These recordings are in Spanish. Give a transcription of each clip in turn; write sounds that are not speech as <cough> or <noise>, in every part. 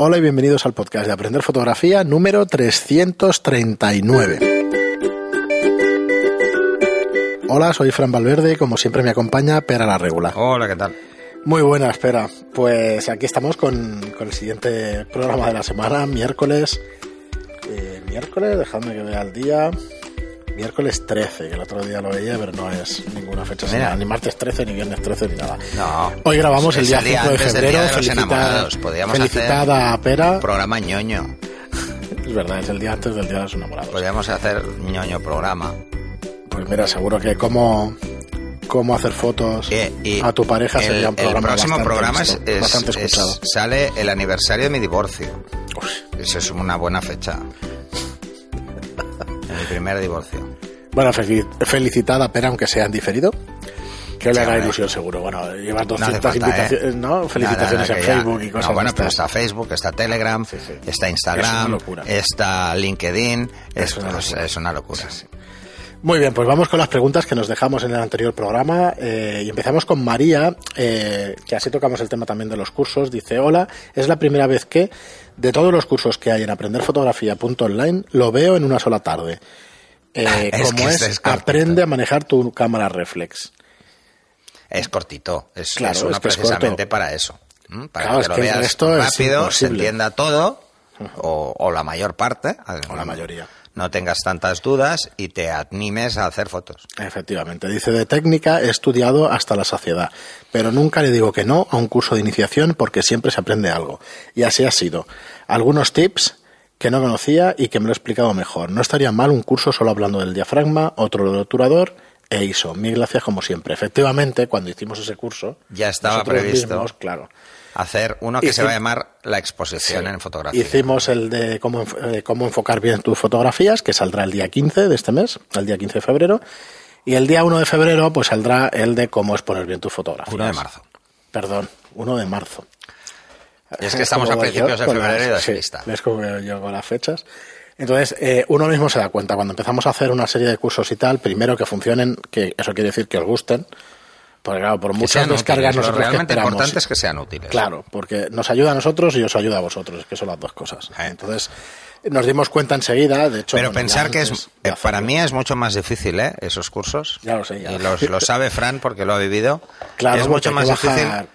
Hola y bienvenidos al podcast de Aprender Fotografía número 339. Hola, soy Fran Valverde como siempre me acompaña Pera la Regula. Hola, ¿qué tal? Muy buena, espera. Pues aquí estamos con, con el siguiente programa de la semana, miércoles. eh, miércoles, dejadme que vea el día. Miércoles 13, que el otro día lo veía, pero no es ninguna fecha ni martes 13, ni viernes 13, ni nada. No. Hoy grabamos el día el día 5 de febrero. De a Pera. Programa ñoño. Es verdad, es el día antes del Día de los Enamorados. Podríamos hacer ñoño programa. Pues mira, seguro que cómo, cómo hacer fotos y a tu pareja el, sería un el programa próximo bastante programa es, es- bastante es- escuchado. sale el aniversario de mi divorcio. Eso es una buena fecha. Mi primer divorcio. Bueno, fel- felicitada a Pera, aunque sea en diferido. Que le Sí, hombre. ilusión seguro. Bueno, llevas No hace 200 falta, invitaciones, ¿eh? ¿no? Felicitaciones No, no, no, en que ya- Facebook y cosas No, bueno, pero está Facebook, está Telegram, Sí, sí. está Es Instagram, locura. está LinkedIn. Es Es, una locura. es una locura. Muy bien, pues vamos con las preguntas que nos dejamos en el anterior programa eh, y empezamos con María, eh, que así tocamos el tema también de los cursos. Dice, hola, es la primera vez que de todos los cursos que hay en aprenderfotografía.online lo veo en una sola tarde. Eh, <laughs> Es como es, aprende a manejar tu cámara reflex. Es cortito, es, Claro, es una precisamente corto. para eso. ¿m? Para Claro, que que veas rápido, se entienda todo, o, o la mayor parte, O la mayoría. No tengas tantas dudas y te animes a hacer fotos. Efectivamente, dice de técnica he estudiado hasta la saciedad, pero nunca le digo que no a un curso de iniciación porque siempre se aprende algo. Y así ha sido. Algunos tips que no conocía y que me lo he explicado mejor. No estaría mal un curso solo hablando del diafragma, otro del obturador e ISO. Mil gracias como siempre. Efectivamente, cuando hicimos ese curso, Ya estaba previsto. mismos, claro. Hacer uno que se va a llamar la exposición Sí. en fotografía. Hicimos el de cómo, eh, cómo enfocar bien tus fotografías, que saldrá el día 15 de este mes, el día 15 de febrero. Y el día 1 de febrero, pues saldrá el de cómo exponer bien tus fotografías. 1 de marzo. Perdón, 1 de marzo. Es que estamos a como principios de febrero y las- sí, ves cómo yo con las fechas. Entonces, eh, uno mismo se da cuenta, cuando empezamos a hacer una serie de cursos y tal, primero que funcionen, que eso quiere decir que os gusten, porque claro, por Que muchas descargas útiles. Lo nosotros que realmente esperamos. importante es que sean útiles. Claro, porque nos ayuda a nosotros y os ayuda a vosotros, que son las dos cosas. Eh. Entonces, nos dimos cuenta enseguida, de hecho... Pero bueno, pensar que es, eh, para mí es mucho más difícil, ¿eh? Esos cursos. Ya lo sé, ya. Y los- lo sabe Fran porque lo ha vivido. Claro, es mucho más que difícil. bajar-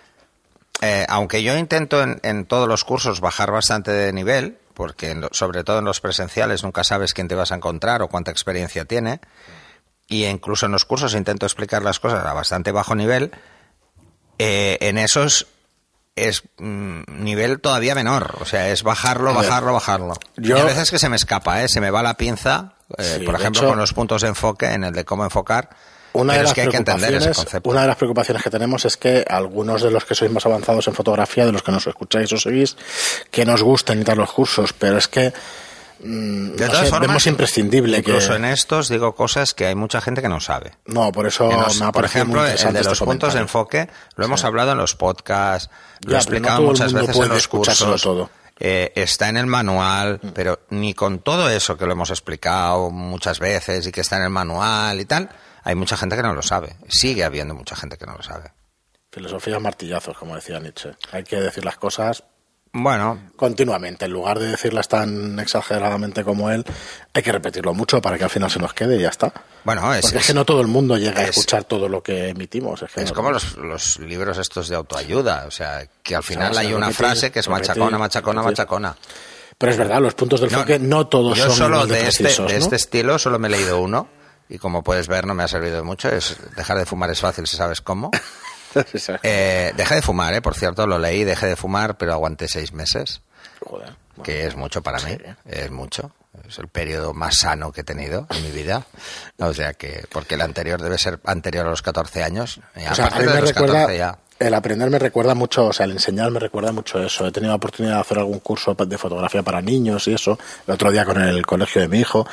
Eh, aunque yo intento en, en todos los cursos bajar bastante de nivel, porque en sobre todo en los presenciales nunca sabes quién te vas a encontrar o cuánta experiencia tiene, y incluso en los cursos intento explicar las cosas a bastante bajo nivel, eh, en esos es mm, nivel todavía menor, o sea, es bajarlo, bajarlo, bajarlo. yo- Y a veces que se me escapa, ¿eh? se me va la pinza, eh, Sí, por ejemplo, hecho- con los puntos de enfoque, en el de cómo enfocar, Una de las es que hay que entender ese preocupaciones, concepto. una de las preocupaciones que tenemos es que algunos de los que sois más avanzados en fotografía, de los que nos escucháis o seguís, que nos gusten y tal los cursos, pero es que De no todas sé, formas, vemos imprescindible que Incluso en estos digo cosas que hay mucha gente que no sabe. no, por eso nos- me ha por ejemplo, el de los este puntos de enfoque, lo hemos hablado en los podcasts, lo he no explicado muchas veces en los cursos. todo. Mm. eh, está en el manual, pero ni con todo eso que lo hemos explicado muchas veces y que está en el manual y tal, hay mucha gente que no lo sabe. Sigue habiendo mucha gente que no lo sabe. Filosofía martillazos, como decía Nietzsche. Hay que decir las cosas Bueno, continuamente. En lugar de decirlas tan exageradamente como él, hay que repetirlo mucho para que al final se nos quede y ya está. bueno, es, Porque es, es- que no todo el mundo llega a es- escuchar todo lo que emitimos. Es, que es no- como los, los libros estos de autoayuda, o sea, que al final hay una repetir, frase que es repetir, machacona, machacona, repetir. machacona. Pero es verdad, los puntos del No, enfoque no, todos Yo son solo de, de, este, precisos, de ¿no? este estilo solo me he leído uno y como puedes ver no me ha servido de mucho. Es dejar de fumar es fácil si sabes cómo. <laughs> <laughs> Eh, dejé de fumar, eh, por cierto, lo leí, dejé de fumar, pero aguanté seis meses, Joder. que es mucho para mí, es mucho. Es el periodo más sano que he tenido en mi vida. O sea que, porque el anterior debe ser anterior a los 14 años. Y O sea, a aparte mí de me los recuerda, 14 ya. el aprender me recuerda mucho, o sea, el enseñar me recuerda mucho eso. He tenido la oportunidad de hacer algún curso de fotografía para niños y eso, el otro día con el colegio de mi hijo.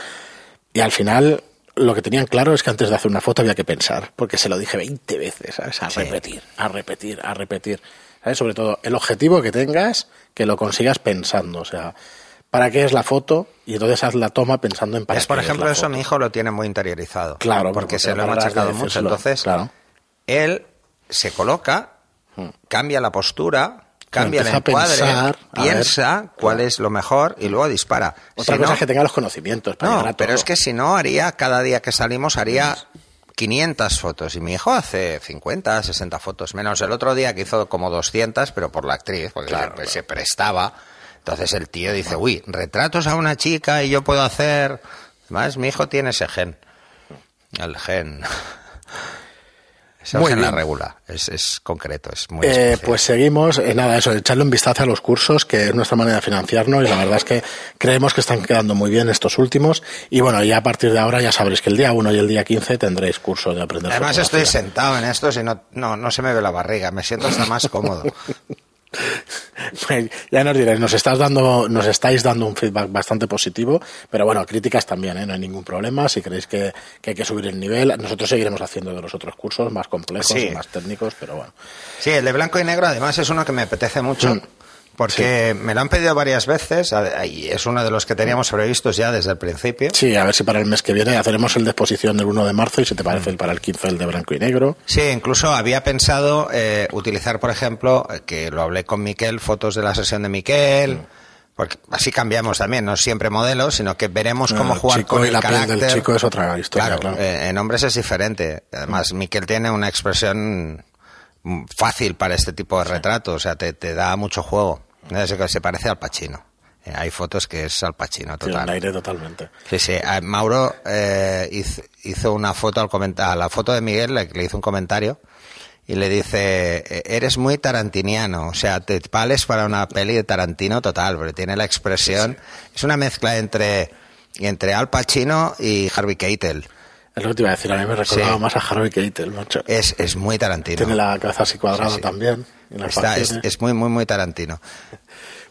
Y al final, lo que tenían claro es que antes de hacer una foto había que pensar, porque se lo dije 20 veces, ¿sabes? A Sí. repetir, a repetir, a repetir. ¿Sabes? Sobre todo, el objetivo que tengas, que lo consigas pensando, o sea, ¿para qué es la foto? Y entonces haz la toma pensando en para Es, por qué ejemplo, la eso foto. mi hijo lo tiene muy interiorizado. Claro, porque porque se lo de machacado mucho. Entonces, Claro. él se coloca, Hmm. cambia la postura cambia el encuadre, pensar, piensa cuál es lo mejor y luego dispara. Otra Si cosa no- es que tenga los conocimientos para no, a pero es que si no haría, cada día que salimos haría 500 fotos. Y mi hijo hace 50, 60 fotos. Menos el otro día que hizo como 200, pero por la actriz, porque Claro, se, claro. se prestaba. Entonces el tío dice, uy, retratos a una chica y yo puedo hacer... Además, mi hijo tiene ese gen. El gen... Es el Muy gen la regula. Es, es concreto, es muy Eh, pues seguimos, eh, nada, eso, echarle un vistazo a los cursos, que es nuestra manera de financiarnos, y la verdad es que creemos que están quedando muy bien estos últimos. Y bueno, ya a partir de ahora ya sabréis que el día 1 y el día 15 tendréis curso de aprender Además estoy sentado en esto y no, no, no se me ve la barriga. Me siento hasta más cómodo. <laughs> Pues ya nos diréis, nos estás dando, nos estáis dando un feedback bastante positivo, pero bueno, críticas también, ¿eh? no hay ningún problema. Si creéis que, que hay que subir el nivel, nosotros seguiremos haciendo de los otros cursos más complejos Sí. y más técnicos, pero bueno. Sí, el de blanco y negro además es uno que me apetece mucho. Mm. Porque me lo han pedido varias veces y es uno de los que teníamos previstos ya desde el principio. Sí, a ver si para el mes que viene haremos el de exposición el 1 de marzo y si te parece el para el 15 el de blanco y negro. Sí, incluso había pensado eh, utilizar, por ejemplo, que lo hablé con Miquel, fotos de la sesión de Miquel. Mm. Porque así cambiamos también, no siempre modelos, sino que veremos cómo El jugar chico con y el la piel carácter. del chico es otra historia, Claro, claro. eh, en hombres es diferente. Además, Miquel tiene una expresión mm, fácil para este tipo de retratos, o sea, te, te da mucho juego. Se parece al Pacino. Eh, hay fotos que es al Pacino total. un aire totalmente. Sí, sí. A Mauro eh, hizo, una foto al comenta- a la foto de Miguel, le, le hizo un comentario y le dice, "Eh, eres muy tarantiniano, o sea, te vales para una peli de Tarantino total, porque tiene la expresión, es una mezcla entre, entre Al Pacino y Harvey Keitel. Es lo que te iba a decir, a mí me recordaba Sí. más a Harvey Keitel, macho. Es, es muy Tarantino. Tiene la cabeza así cuadrada Sí, sí. también. Está- es, muy, muy, muy Tarantino.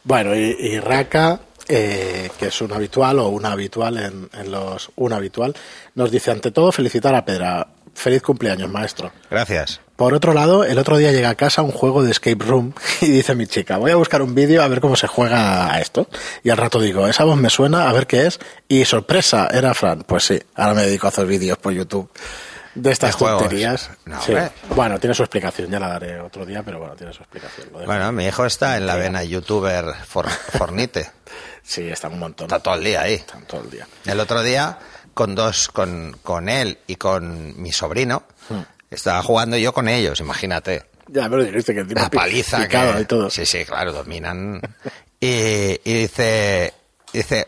Bueno, y, y Raka, eh, que es un habitual o una habitual en, en los un habitual, nos dice ante todo felicitar a Pedra. Feliz cumpleaños, maestro. Gracias. Por otro lado, el otro día llega a casa un juego de escape room <laughs> y dice mi chica, voy a buscar un vídeo a ver cómo se juega a esto. Y al rato digo, esa voz me suena, a ver qué es. Y sorpresa, era Fran. Pues sí, ahora me dedico a hacer vídeos por YouTube de estas ¿De tonterías. No, Sí. Bueno, tiene su explicación, ya la daré otro día, pero bueno, tiene su explicación. Bueno, mi hijo está en la vena youtuber for- fornite. <laughs> Sí, está un montón. Está todo el día ahí. Están todo el día. El otro día, con dos, con, con él y con mi sobrino, Hmm. estaba jugando yo con ellos, imagínate. Ya me lo dijiste que encima La paliza que... y todo. Sí, sí, claro, dominan. <laughs> Y, y dice, dice,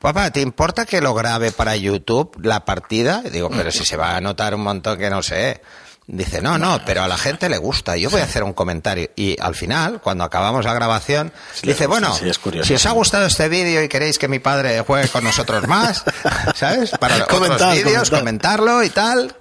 papá, ¿te importa que lo grabe para YouTube la partida? Y digo, pero si se va a notar un montón que no sé. Dice, no, no, pero a la gente le gusta. Yo voy a hacer un comentario. Y al final, cuando acabamos la grabación, Sí, dice, bueno, sí, es curioso. si os ha gustado este vídeo y queréis que mi padre juegue con nosotros más, <laughs> ¿sabes? Para otros Comentad, vídeos, comentarlo y tal.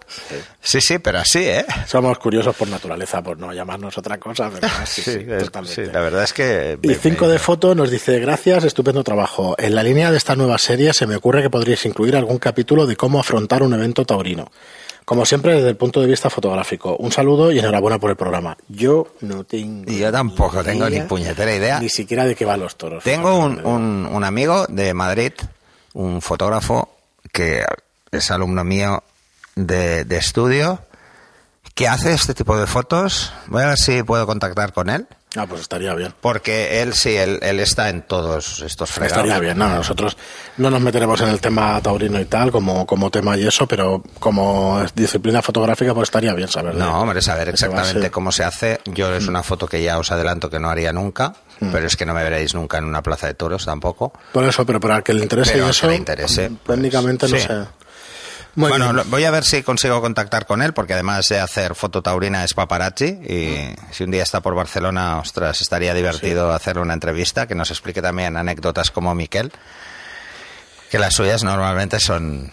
Sí, sí, pero así, ¿eh? Somos curiosos por naturaleza, por no llamarnos otra cosa, pero <laughs> sí, sí, totalmente. sí, la verdad es que... Y me- cinco me- de foto nos dice, gracias, estupendo trabajo. En la línea de esta nueva serie se me ocurre que podríais incluir algún capítulo de cómo afrontar un evento taurino. Como siempre, desde el punto de vista fotográfico. Un saludo y enhorabuena por el programa. Yo no tengo... Y yo tampoco tengo ni puñetera idea. Ni siquiera de qué van los toros. Tengo un, un, un amigo de Madrid, un fotógrafo que es alumno mío de, de estudio, que hace este tipo de fotos. Voy a ver si puedo contactar con él. Ah, pues estaría bien. Porque él sí, él, él está en todos estos fregados. Estaría bien, no, nosotros no nos meteremos en el tema taurino y tal como, como tema y eso, pero como disciplina fotográfica pues estaría bien saber. No, hombre, saber exactamente cómo se hace. Yo es una foto que ya os adelanto que no haría nunca, pero es que no me veréis nunca en una plaza de toros tampoco. Por eso, pero para el que le interese Pero eso, que le interese, pues, técnicamente no sí. sé. Muy bueno, bien. voy a ver si consigo contactar con él, porque además de hacer foto taurina es paparazzi y si un día está por Barcelona, ostras, estaría divertido hacerle una entrevista, que nos explique también anécdotas como Miquel, que las suyas normalmente son,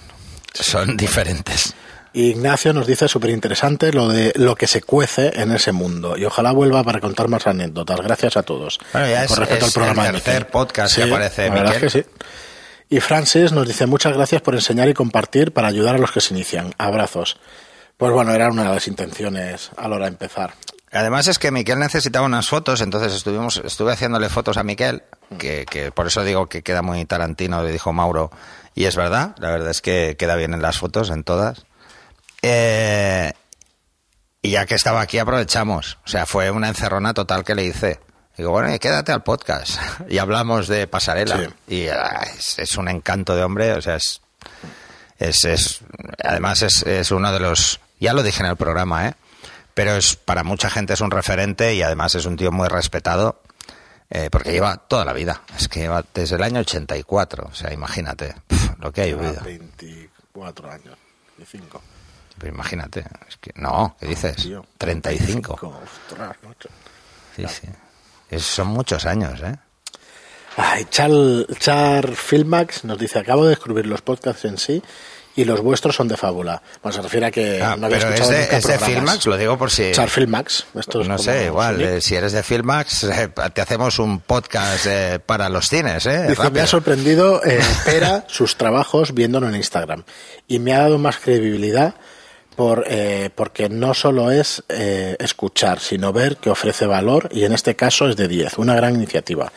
son diferentes. Ignacio nos dice súper interesante lo de lo que se cuece en ese mundo y ojalá vuelva para contar más anécdotas. Gracias a todos. Bueno, ya con es- respecto es al programa el tercer podcast que aparece la verdad Miquel. es que sí. Y Francis nos dice muchas gracias por enseñar y compartir para ayudar a los que se inician. Abrazos. Pues bueno, era una de las intenciones a la hora de empezar. Además es que Miquel necesitaba unas fotos, entonces estuvimos, estuve haciéndole fotos a Miquel, que, que por eso digo que queda muy tarantino, le dijo Mauro, y es verdad, la verdad es que queda bien en las fotos, en todas. Eh, y ya que estaba aquí aprovechamos, o sea, fue una encerrona total que le hice. Digo, bueno, y quédate al podcast. <laughs> Y hablamos de pasarela. Sí. Y ah, es, es un encanto de hombre, o sea, es. es, es además, es, es uno de los. Ya lo dije en el programa, ¿eh? Pero es para mucha gente es un referente y además es un tío muy respetado. eh, porque lleva toda la vida. Es que lleva desde el año 84. O sea, imagínate pf, lo que ha llovido. 24 años. 25. Pero imagínate. Es que, no, ¿qué dices? Tío, 35. Ostras, macho. Sí, sí. Es- son muchos años, ¿eh? Ay, Char, Char Filmax nos dice, acabo de descubrir los podcasts en sí y los vuestros son de fábula. Bueno, se refiere a que Ah, no había pero es escuchado de, nunca es de. Filmax, lo digo por si... Char Filmax. Esto es no sé, igual, eh, si eres de Filmax, eh, te hacemos un podcast eh, para los cines, ¿eh? Dice, me ha sorprendido eh, <laughs> Pera sus trabajos viéndolo en Instagram y me ha dado más credibilidad por, eh, porque no solo es eh, escuchar, sino ver que ofrece valor y en este caso es de 10, una gran iniciativa.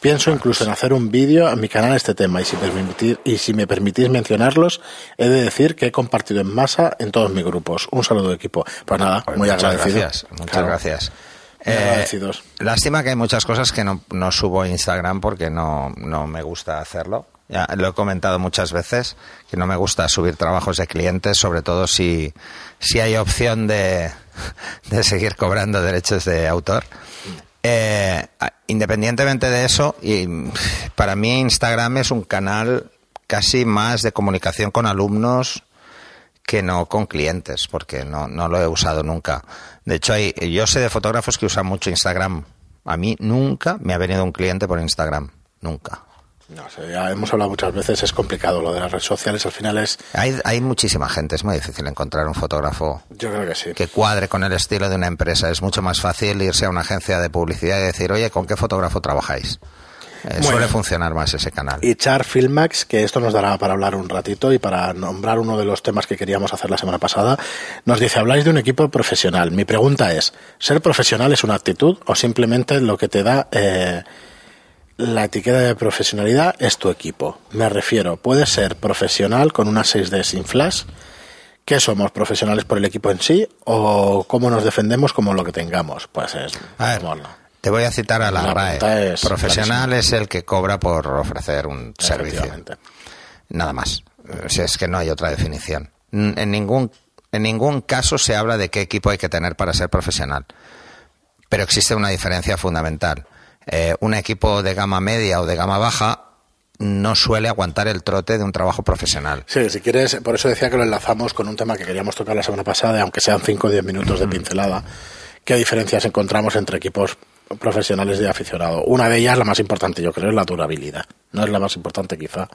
Pienso incluso en hacer un vídeo a mi canal este tema y si, permitir, y si me permitís mencionarlos, he de decir que he compartido en masa en todos mis grupos. Un saludo equipo. Pues nada, Pues muy muchas agradecido. gracias, muchas Claro, gracias. Eh, lástima que hay muchas cosas que no, no subo a Instagram porque no, no me gusta hacerlo. Ya lo he comentado muchas veces, que no me gusta subir trabajos de clientes, sobre todo si, si hay opción de, <laughs> de seguir cobrando derechos de autor. Eh, independientemente de eso, y para mí Instagram es un canal casi más de comunicación con alumnos que no con clientes, porque no, no lo he usado nunca. De hecho, hay, yo sé de fotógrafos que usan mucho Instagram. A mí nunca me ha venido un cliente por Instagram. Nunca. No sé, ya hemos hablado muchas veces, es complicado lo de las redes sociales, al final es, Hay, hay muchísima gente, es muy difícil encontrar un fotógrafo yo creo que sí. que cuadre con el estilo de una empresa. Es mucho más fácil irse a una agencia de publicidad y decir, oye, ¿con qué fotógrafo trabajáis? Eh, Bueno. suele funcionar más ese canal. Y Char Filmax, que esto nos dará para hablar un ratito y para nombrar uno de los temas que queríamos hacer la semana pasada, nos dice, habláis de un equipo profesional. Mi pregunta es, ¿ser profesional es una actitud o simplemente lo que te da eh, la etiqueta de profesionalidad es tu equipo? Me refiero, ¿puedes ser profesional con una 6D sin flash? ¿Qué somos? ¿Profesionales por el equipo en sí o cómo nos defendemos como lo que tengamos? Pues es... A ver, bueno, te voy a citar a la, La RAE. es Profesional es el que cobra por ofrecer un servicio. Nada más. O sea, es que no hay otra definición. En ningún, en ningún caso se habla de qué equipo hay que tener para ser profesional. Pero existe una diferencia fundamental. Eh, un equipo de gama media o de gama baja no suele aguantar el trote de un trabajo profesional. Sí, si quieres, por eso decía que lo enlazamos con un tema que queríamos tocar la semana pasada, aunque sean 5 o 10 minutos de pincelada. ¿Qué diferencias encontramos entre equipos profesionales y de aficionado? Una de ellas, la más importante, yo creo, es la durabilidad. No es la más importante, quizá.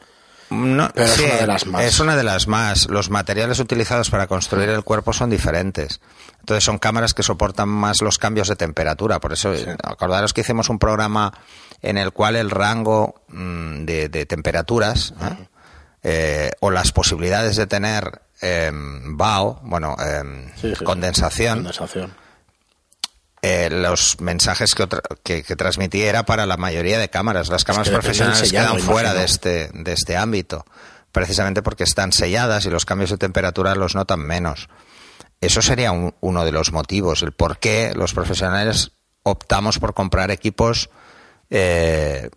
No, Pero es una de las más. Es una de las más. Los materiales utilizados para construir el cuerpo son diferentes. Entonces son cámaras que soportan más los cambios de temperatura. Por eso, acordaros que hicimos un programa en el cual el rango mm, de, de temperaturas ¿eh? Eh, o las posibilidades de tener em, BAO, bueno, em, Sí, sí. condensación, Condensación. Eh, los mensajes que, que, que transmití era para la mayoría de cámaras. Las cámaras que profesionales quedan fuera de este, de este ámbito, precisamente porque están selladas y los cambios de temperatura los notan menos. Eso sería un- uno de los motivos, el por qué los profesionales optamos por comprar equipos eh,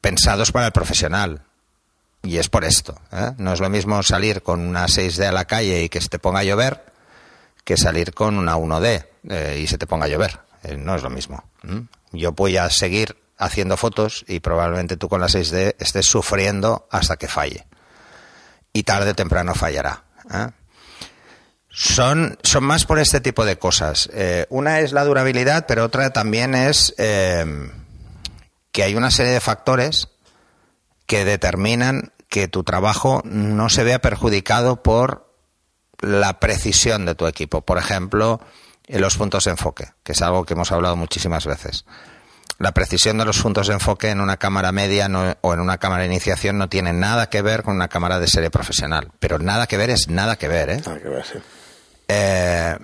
pensados para el profesional. Y es por esto. ¿eh? No es lo mismo salir con una 6D a la calle y que se te ponga a llover que salir con una 1D eh, y se te ponga a llover. Eh, no es lo mismo. Yo voy a seguir haciendo fotos y probablemente tú con la 6D estés sufriendo hasta que falle. Y tarde o temprano fallará. ¿eh? Son, son más por este tipo de cosas. Una es la durabilidad, pero otra también es que hay una serie de factores que determinan que tu trabajo no se vea perjudicado por la precisión de tu equipo. Por ejemplo, en los puntos de enfoque, que es algo que hemos hablado muchísimas veces. La precisión de los puntos de enfoque en una cámara media no- o en una cámara de iniciación no tiene nada que ver con una cámara de serie profesional. Pero nada que ver es nada que ver, ¿eh? Nada que ver, sí. Eh,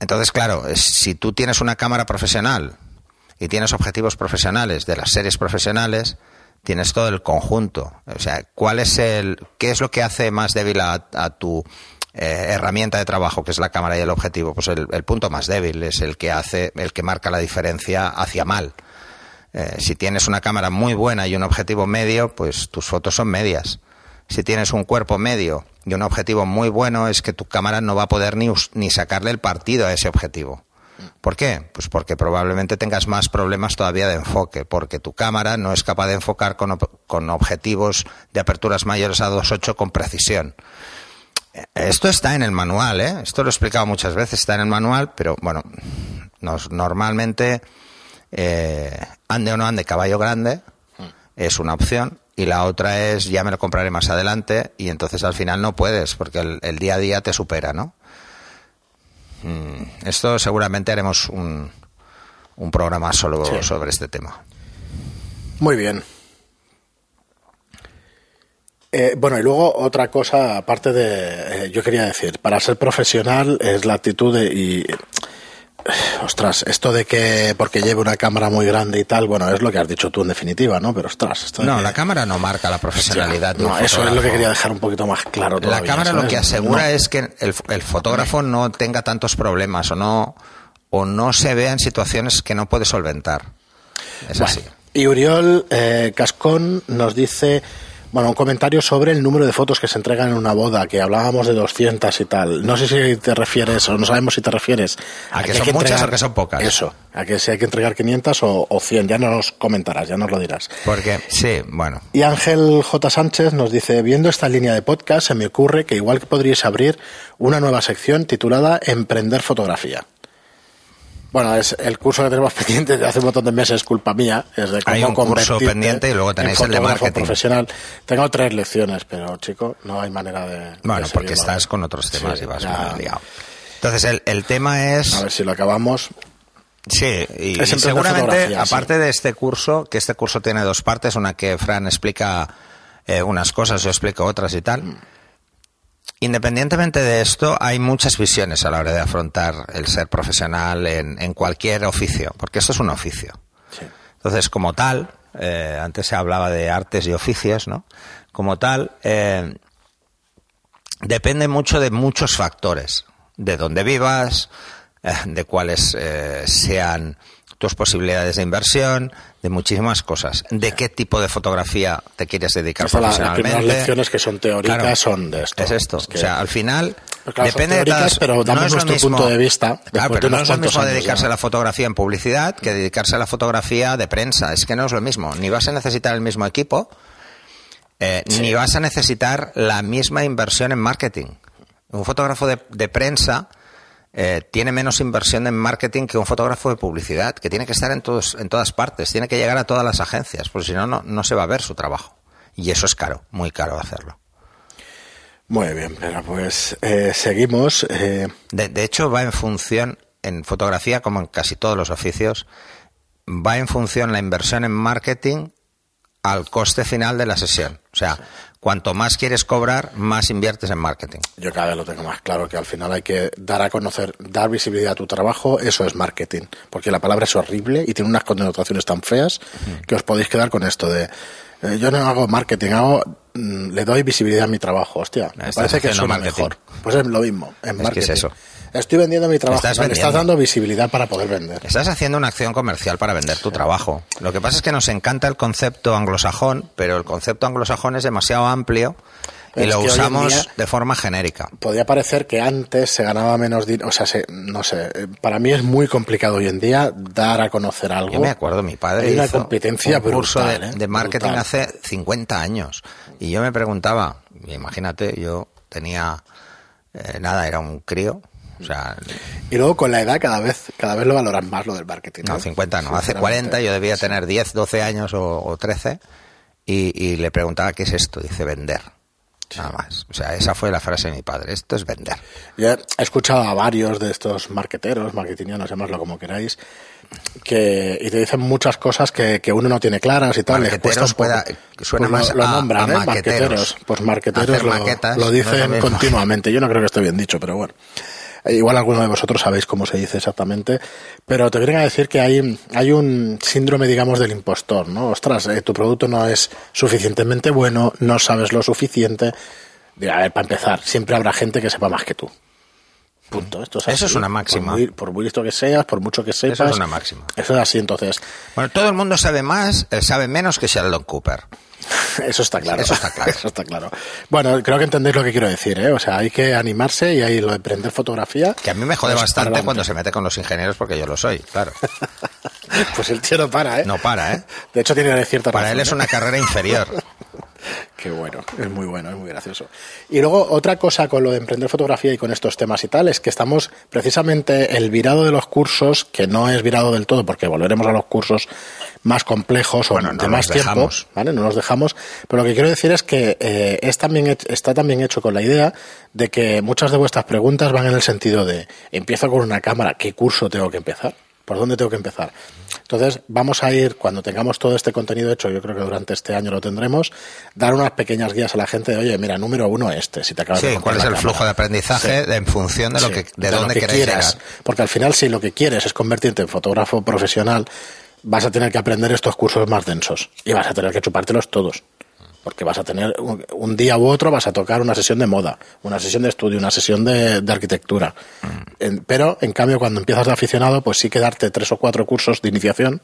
entonces, claro, si tú tienes una cámara profesional y tienes objetivos profesionales de las series profesionales, tienes todo el conjunto. O sea, ¿cuál es el, qué es lo que hace más débil a, a tu eh, herramienta de trabajo, que es la cámara y el objetivo? Pues el, punto más débil es el que hace, el que marca la diferencia hacia mal. Eh, si tienes una cámara muy buena y un objetivo medio, pues tus fotos son medias. Si tienes un cuerpo medio y un objetivo muy bueno, es que tu cámara no va a poder ni, ni sacarle el partido a ese objetivo. ¿Por qué? Pues porque probablemente tengas más problemas todavía de enfoque, porque tu cámara no es capaz de enfocar con, con objetivos de aperturas mayores a 2.8 con precisión. Esto está en el manual, ¿eh? Esto lo he explicado muchas veces, está en el manual, pero bueno, nos, normalmente eh, ande o no ande caballo grande es una opción y la otra es ya me lo compraré más adelante y entonces al final no puedes porque el, día a día te supera, ¿no? Mm, esto seguramente haremos un, un programa solo sobre este tema. Muy bien. Eh, bueno, y luego otra cosa, aparte de, eh, yo quería decir, para ser profesional es la actitud y, <sighs> ostras, esto de que porque lleve una cámara muy grande y tal, bueno, es lo que has dicho tú en definitiva, ¿no? Pero ostras, esto No, la cámara no marca la profesionalidad. no, eso es lo que quería dejar un poquito más claro. la cámara lo que asegura es que el, fotógrafo no tenga tantos problemas o no o no se vea en situaciones que no puede solventar. Es así. Y Uriol eh, Cascón nos dice bueno, un comentario sobre el número de fotos que se entregan en una boda, que hablábamos de 200 y tal. No sé si te refieres, o no sabemos si te refieres. A, que, son muchas o que son pocas. Eso, a que si hay que entregar 500 o, o 100, ya nos comentarás, ya nos lo dirás. Porque, sí, bueno. Y Ángel J. Sánchez nos dice, viendo esta línea de podcast, se me ocurre que igual que podríais abrir una nueva sección titulada Emprender Fotografía. Bueno, es el curso que tenemos <laughs> pendiente de hace un montón de meses, es culpa mía. Es de cómo Hay un curso pendiente y luego tenéis el de marketing. profesional. Tengo tres lecciones, pero chico, no hay manera de. Bueno, porque estás con otros temas y vas liado. Entonces, el, el tema es. A ver si lo acabamos. Sí, y, seguramente, aparte de este curso, que este curso tiene dos partes, una que Fran explica eh, unas cosas, yo explico otras y tal. Mm. Independientemente de esto, hay muchas visiones a la hora de afrontar el ser profesional en, cualquier oficio, porque esto es un oficio. Entonces, como tal, eh, antes se hablaba de artes y oficios, ¿no? Como tal, eh, depende mucho de muchos factores, de dónde vivas, eh, de cuáles sean tus posibilidades de inversión, de muchísimas cosas. ¿De qué tipo de fotografía te quieres dedicar profesionalmente? Las lecciones que son teóricas son de esto. Es esto. o sea, al final depende de todas, pero damos nuestro punto de vista. Claro, pero no es lo mismo dedicarse a la fotografía en publicidad que dedicarse a la fotografía de prensa. Es que no es lo mismo. Ni vas a necesitar el mismo equipo, eh, ni vas a necesitar la misma inversión en marketing. Un fotógrafo de, de prensa eh, tiene menos inversión en marketing que un fotógrafo de publicidad, que tiene que estar en, todos, en todas partes, tiene que llegar a todas las agencias, porque si no, no se va a ver su trabajo. Y eso es caro, muy caro hacerlo. Muy bien, pero pues eh, seguimos. Eh. De, de, hecho, va en función, en fotografía, como en casi todos los oficios, va en función la inversión en marketing al coste final de la sesión. O sea, cuanto más quieres cobrar, más inviertes en marketing. Yo cada vez lo tengo más claro, que al final hay que dar a conocer, dar visibilidad a tu trabajo, eso es marketing. Porque la palabra es horrible y tiene unas connotaciones tan feas que os podéis quedar con esto de eh, yo no hago marketing, hago le doy visibilidad a mi trabajo, hostia. Me parece que suena mejor. Pues es lo mismo, en marketing. Es eso. Estoy vendiendo mi trabajo. Estás, estás dando visibilidad para poder vender. Estás haciendo una acción comercial para vender tu trabajo. Lo que pasa es que nos encanta el concepto anglosajón, pero el concepto anglosajón es demasiado amplio y lo usamos de forma genérica. Podría parecer que antes se ganaba menos dinero, o sea, no sé, para mí es muy complicado hoy en día dar a conocer algo. Yo me acuerdo, mi padre Hay una competencia un curso brutal, de, ¿eh? marketing hace 50 años y yo me preguntaba, imagínate, yo tenía eh, nada, era un crío, y luego con la edad cada vez cada vez lo valoran más lo del marketing. No, 50 no. Hace 40 yo debía tener 10, 12 años o, 13 y, le preguntaba qué es esto. Dice vender. Nada más. O sea, esa fue la frase de mi padre. Esto es vender. Yo he escuchado a varios de estos marketeros, marketingianos, llamadlo como queráis, que y te dicen muchas cosas que, uno no tiene claras y tal. Marqueteros pueda, suena pues más lo, nombran, ¿eh? Marqueteros. Pues marqueteros lo, lo, dicen continuamente. Yo no creo que esté bien dicho, pero bueno. Eh, igual alguno de vosotros sabéis cómo se dice exactamente, pero te a decir que hay, hay un síndrome, digamos, del impostor, ¿no? Ostras, eh, tu producto no es suficientemente bueno, no sabes lo suficiente. A ver, para empezar, siempre habrá gente que sepa más que tú. Punto. Esto es Eso es una máxima. Por muy, por muy listo que seas, por mucho que sepas. Eso es una máxima. Eso es así, entonces. Bueno, todo el mundo sabe más, eh, sabe menos que Sheldon Cooper. <laughs> Eso está claro. Eso está claro. <laughs> Eso está claro. Bueno, creo que entendéis lo que quiero decir, ¿eh? O sea, hay que animarse y hay lo de prender fotografía. Que a mí me jode bastante cuando se mete con los ingenieros porque yo lo soy, claro. <laughs> Pues el tío no para, ¿eh? No para, ¿eh? De hecho, tiene cierta Para razón, él es ¿eh? una carrera inferior. Qué bueno, es muy bueno, es muy gracioso. Y luego otra cosa con lo de emprender fotografía y con estos temas y tal es que estamos precisamente el virado de los cursos, que no es virado del todo porque volveremos a los cursos más complejos o Bueno, no de más tiempo, dejamos. ¿vale? No los dejamos, pero lo que quiero decir es que eh, es también está también hecho con la idea de que muchas de vuestras preguntas van en el sentido de empiezo con una cámara, ¿qué curso tengo que empezar? ¿Por dónde tengo que empezar? Entonces, vamos a ir, cuando tengamos todo este contenido hecho, yo creo que durante este año lo tendremos, dar unas pequeñas guías a la gente de, oye, mira, número uno este, si te acabas de Sí, comprar cuál es el cámara. flujo de aprendizaje Sí. de- en función de, lo Sí, que, de, dónde que quieras. llegar. Porque al final, si lo que quieres es convertirte en fotógrafo profesional, vas a tener que aprender estos cursos más densos y vas a tener que chupártelos todos. Porque vas a tener un, día u otro, vas a tocar una sesión de moda, una sesión de estudio, una sesión de, de arquitectura. En- pero, en cambio, cuando empiezas de aficionado, pues sí que darte tres o cuatro cursos de iniciación,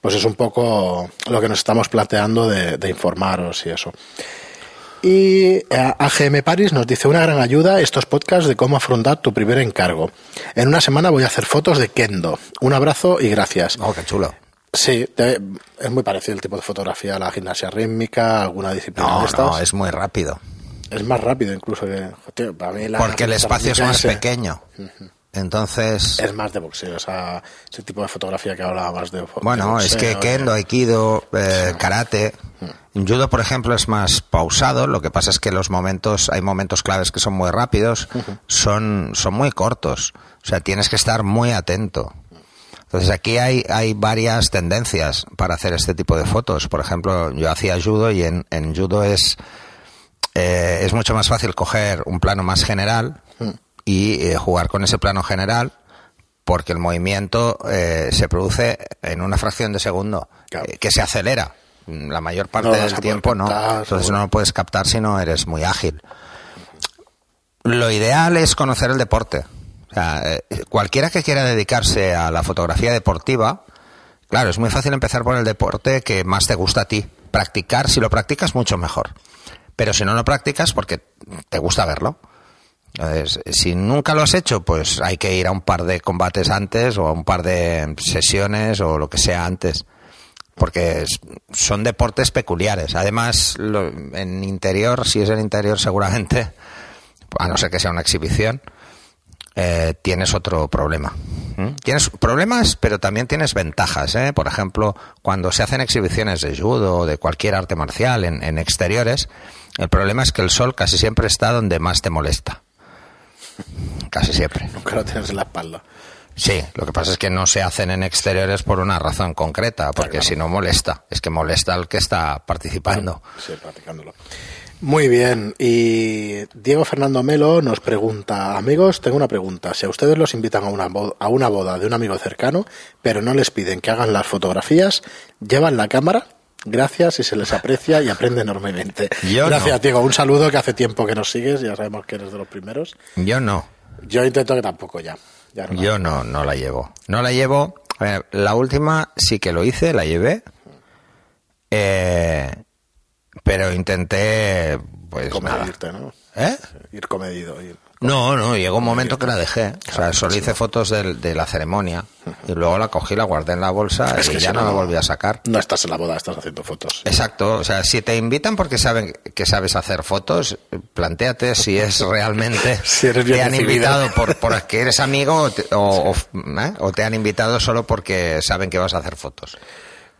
pues es un poco lo que nos estamos planteando de, de informaros y eso. Y eh, AGM Paris nos dice una gran ayuda estos podcasts de cómo afrontar tu primer encargo. En una semana voy a hacer fotos de Kendo. Un abrazo y gracias. Oh, qué chulo. Sí, es muy parecido el tipo de fotografía a la gimnasia rítmica, alguna disciplina de estas. no, es muy rápido. Es más rápido incluso que... Tío, para mí la Porque el espacio es más es, pequeño. Entonces, Es más de boxeo, o sea, ese tipo de fotografía que hablaba más de bueno, de es que kendo, aikido, eh, karate, judo, por ejemplo, es más pausado. Lo que pasa es que los momentos, hay momentos claves que son muy rápidos, son, son muy cortos. O sea, tienes que estar muy atento. Entonces aquí hay, hay varias tendencias para hacer este tipo de fotos. Por ejemplo, yo hacía judo y en, en judo es, eh, es mucho más fácil coger un plano más general y eh, jugar con ese plano general porque el movimiento eh, se produce en una fracción de segundo Claro. eh, que se acelera. La mayor parte No del tiempo no. Entonces seguro. no lo puedes captar si no eres muy ágil. Lo ideal es conocer el deporte. O sea, eh, cualquiera que quiera dedicarse a la fotografía deportiva, claro, es muy fácil empezar por el deporte que más te gusta a ti. Practicar, si lo practicas, mucho mejor. Pero si no lo practicas, porque te gusta verlo. Entonces, si nunca lo has hecho, pues hay que ir a un par de combates antes o a un par de sesiones o lo que sea antes. Porque son deportes peculiares. Además, lo- en interior, si es en interior, seguramente, a no ser que sea una exhibición, eh, tienes otro problema. ¿Mm? Tienes problemas, pero también tienes ventajas. ¿eh? Por ejemplo, cuando se hacen exhibiciones de judo o de cualquier arte marcial en, en exteriores, el problema es que el sol casi siempre está donde más te molesta. Casi siempre. Nunca lo tienes en la espalda. Sí, lo que pasa es que no se hacen en exteriores por una razón concreta, porque Claro. si no molesta, es que molesta al que está participando. Sí, practicándolo. Muy bien. Y Diego Fernando Melo nos pregunta, amigos, tengo una pregunta. Si a ustedes los invitan a una, bo- a una boda de un amigo cercano, pero no les piden que hagan las fotografías, llevan la cámara. Gracias y se les aprecia y aprende enormemente. <laughs> Yo Gracias, no. Diego. Un saludo que hace tiempo que nos sigues, ya sabemos que eres de los primeros. Yo no. Yo intento que tampoco ya. ya no. Yo no, no la llevo. No la llevo. A ver, la última sí que lo hice, la llevé. Eh, pero intenté, pues nada. Comediste, ¿no? ¿Eh? Ir comedido. ir- No, no, llegó un momento que la dejé. O sea, solo hice fotos de, la ceremonia y luego la cogí, la guardé en la bolsa Es y que ya si no no- la volví a sacar. No estás en la boda, estás haciendo fotos. Exacto, o sea, si te invitan porque saben que sabes hacer fotos, planteate si es <laughs> realmente Si eres bien te han invitado por porque <laughs> eres amigo o te, o- o, ¿eh? o te han invitado solo porque saben que vas a hacer fotos.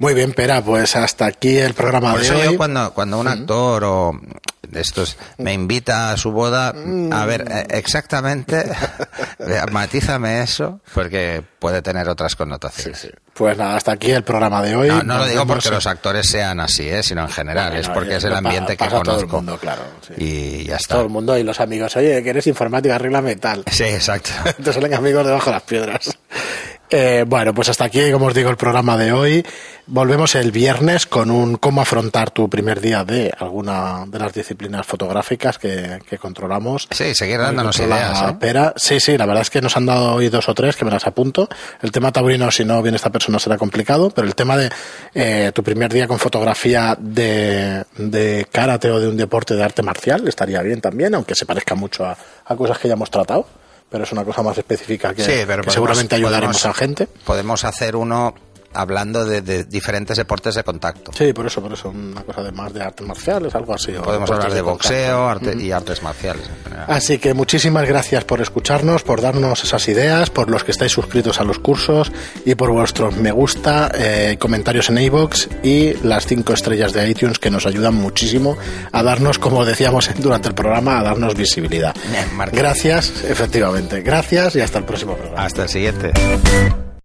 Muy bien, Pera, pues hasta aquí el programa Por de eso hoy. yo cuando, cuando un actor o de estos me invita a su boda, a ver, eh, exactamente, <laughs> matízame eso, porque puede tener otras connotaciones. Pues nada, hasta aquí el programa de hoy. No, no lo digo porque los actores sean así, ¿eh? sino en general, es Bueno, porque ya- es el ambiente que pasa a todo el conozco. mundo, claro, sí. Y ya está. Todo el mundo y los amigos. Oye, que eres informática, arréglame tal. Sí, exacto. <laughs> Te salen amigos debajo de las piedras. <laughs> Eh, bueno, pues hasta aquí, como os digo, el programa de hoy. Volvemos el viernes con un cómo afrontar tu primer día de alguna de las disciplinas fotográficas que, que controlamos. Sí, seguir dándonos ideas. ¿eh? Pera. Sí, sí, la verdad es que nos han dado hoy dos o tres que me las apunto. El tema taurino, si no viene esta persona, será complicado, pero el tema de eh, tu primer día con fotografía de, de karate o de un deporte de arte marcial estaría bien también, aunque se parezca mucho a, a cosas que ya hemos tratado pero es una cosa más específica que, Sí, pero que podemos- seguramente ayudaremos podemos- a gente. Podemos hacer uno hablando de, de diferentes deportes de contacto. Sí, por eso, por eso, una cosa de más de artes marciales, algo así. Podemos hablar de boxeo arte- y artes marciales en general. Así que muchísimas gracias por escucharnos, por darnos esas ideas, por los que estáis suscritos a los cursos y por vuestros me gusta, eh, comentarios en iVoox y las cinco estrellas de iTunes que nos ayudan muchísimo a darnos, como decíamos <laughs> durante el programa, a darnos visibilidad. Bien. Gracias, efectivamente, gracias y hasta el próximo programa. Hasta el siguiente.